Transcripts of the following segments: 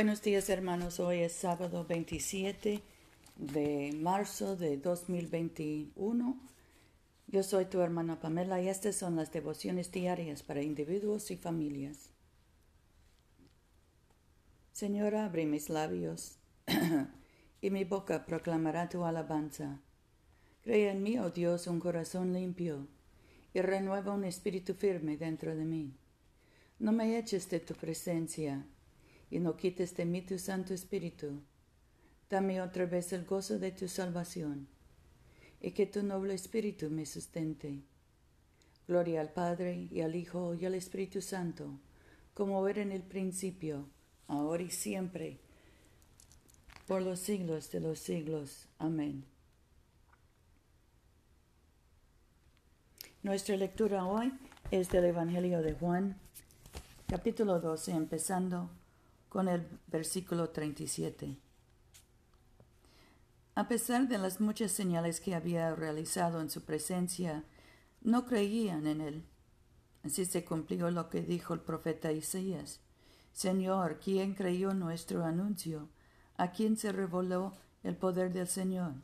Buenos días hermanos, hoy es sábado 27 de marzo de 2021. Yo soy tu hermana Pamela y estas son las devociones diarias para individuos y familias. Señor, abre mis labios y mi boca proclamará tu alabanza. Crea en mí, oh Dios, un corazón limpio y renueva un espíritu firme dentro de mí. No me eches de tu presencia y no quites de mí tu Santo Espíritu. Dame otra vez el gozo de tu salvación, y que tu noble Espíritu me sustente. Gloria al Padre, y al Hijo, y al Espíritu Santo, como era en el principio, ahora y siempre, por los siglos de los siglos. Amén. Nuestra lectura hoy es del Evangelio de Juan, capítulo 12, empezando con el versículo 37. A pesar de las muchas señales que había realizado en su presencia, no creían en él. Así se cumplió lo que dijo el profeta Isaías. Señor, ¿quién creyó nuestro anuncio? ¿A quién se reveló el poder del Señor?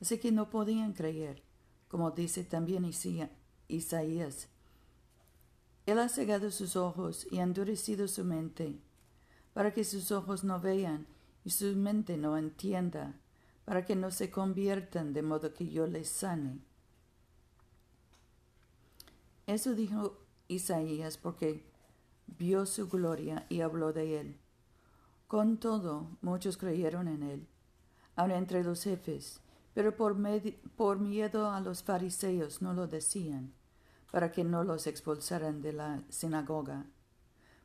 Así que no podían creer, como dice también Isaías. Él ha cegado sus ojos y ha endurecido su mente, para que sus ojos no vean y su mente no entienda, para que no se conviertan de modo que yo les sane. Eso dijo Isaías porque vio su gloria y habló de él. Con todo, muchos creyeron en él, aun entre los jefes, pero por, por miedo a los fariseos no lo decían para que no los expulsaran de la sinagoga.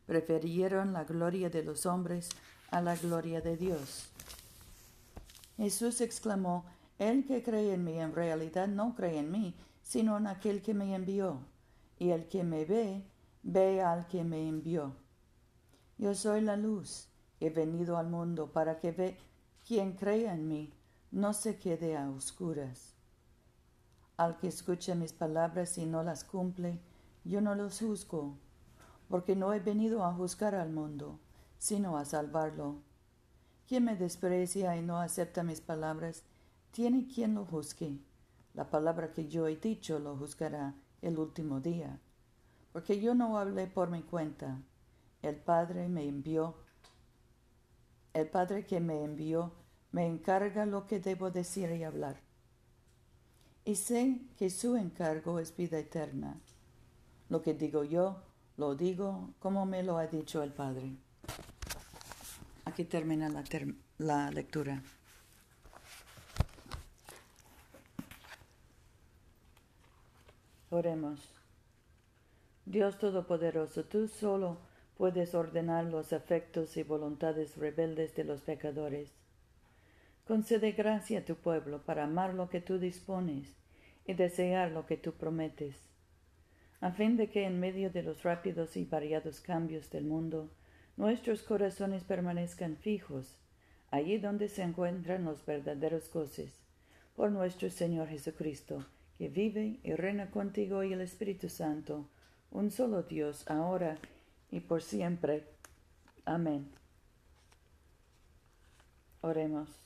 Prefirieron la gloria de los hombres a la gloria de Dios. Jesús exclamó, El que cree en mí en realidad no cree en mí, sino en aquel que me envió. Y el que me ve, ve al que me envió. Yo soy la luz, he venido al mundo para que ve quien cree en mí no se quede a oscuras. Al que escucha mis palabras y no las cumple, yo no los juzgo, porque no he venido a juzgar al mundo, sino a salvarlo. Quien me desprecia y no acepta mis palabras, tiene quien lo juzgue. La palabra que yo he dicho lo juzgará el último día, porque yo no hablé por mi cuenta. El Padre me envió. El Padre que me envió me encarga lo que debo decir y hablar y sé que su encargo es vida eterna. Lo que digo yo, lo digo como me lo ha dicho el Padre. Aquí termina la, lectura. Oremos. Dios Todopoderoso, tú solo puedes ordenar los afectos y voluntades rebeldes de los pecadores Concede gracia a tu pueblo para amar lo que tú dispones y desear lo que tú prometes, a fin de que en medio de los rápidos y variados cambios del mundo, nuestros corazones permanezcan fijos, allí donde se encuentran los verdaderos goces, por nuestro Señor Jesucristo, que vive y reina contigo y el Espíritu Santo, un solo Dios, ahora y por siempre. Amén. Oremos.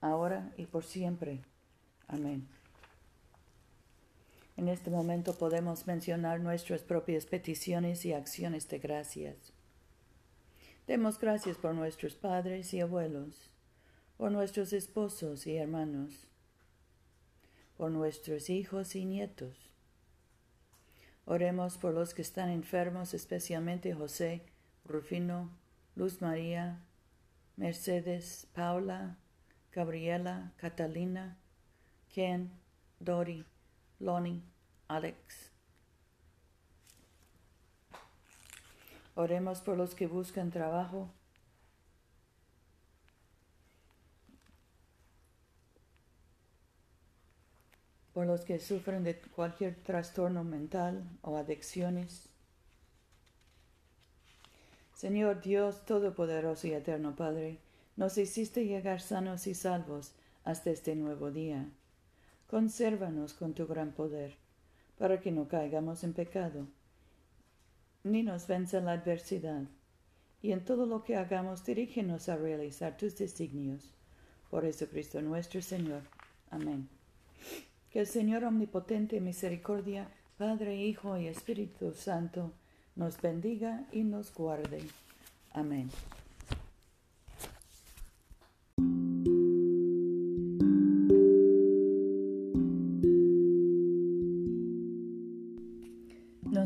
ahora y por siempre. Amén. En este momento podemos mencionar nuestras propias peticiones y acciones de gracias. Demos gracias por nuestros padres y abuelos, por nuestros esposos y hermanos, por nuestros hijos y nietos. Oremos por los que están enfermos, especialmente José, Rufino, Luz María, Mercedes, Paula, Gabriela, Catalina, Ken, Dori, Lonnie, Alex. Oremos por los que buscan trabajo. Por los que sufren de cualquier trastorno mental o adicciones. Señor Dios Todopoderoso y Eterno Padre, nos hiciste llegar sanos y salvos hasta este nuevo día. Consérvanos con tu gran poder, para que no caigamos en pecado, ni nos venza la adversidad, y en todo lo que hagamos dirígenos a realizar tus designios. Por Jesucristo nuestro Señor. Amén. Que el Señor Omnipotente, Misericordia, Padre, Hijo y Espíritu Santo, nos bendiga y nos guarde. Amén.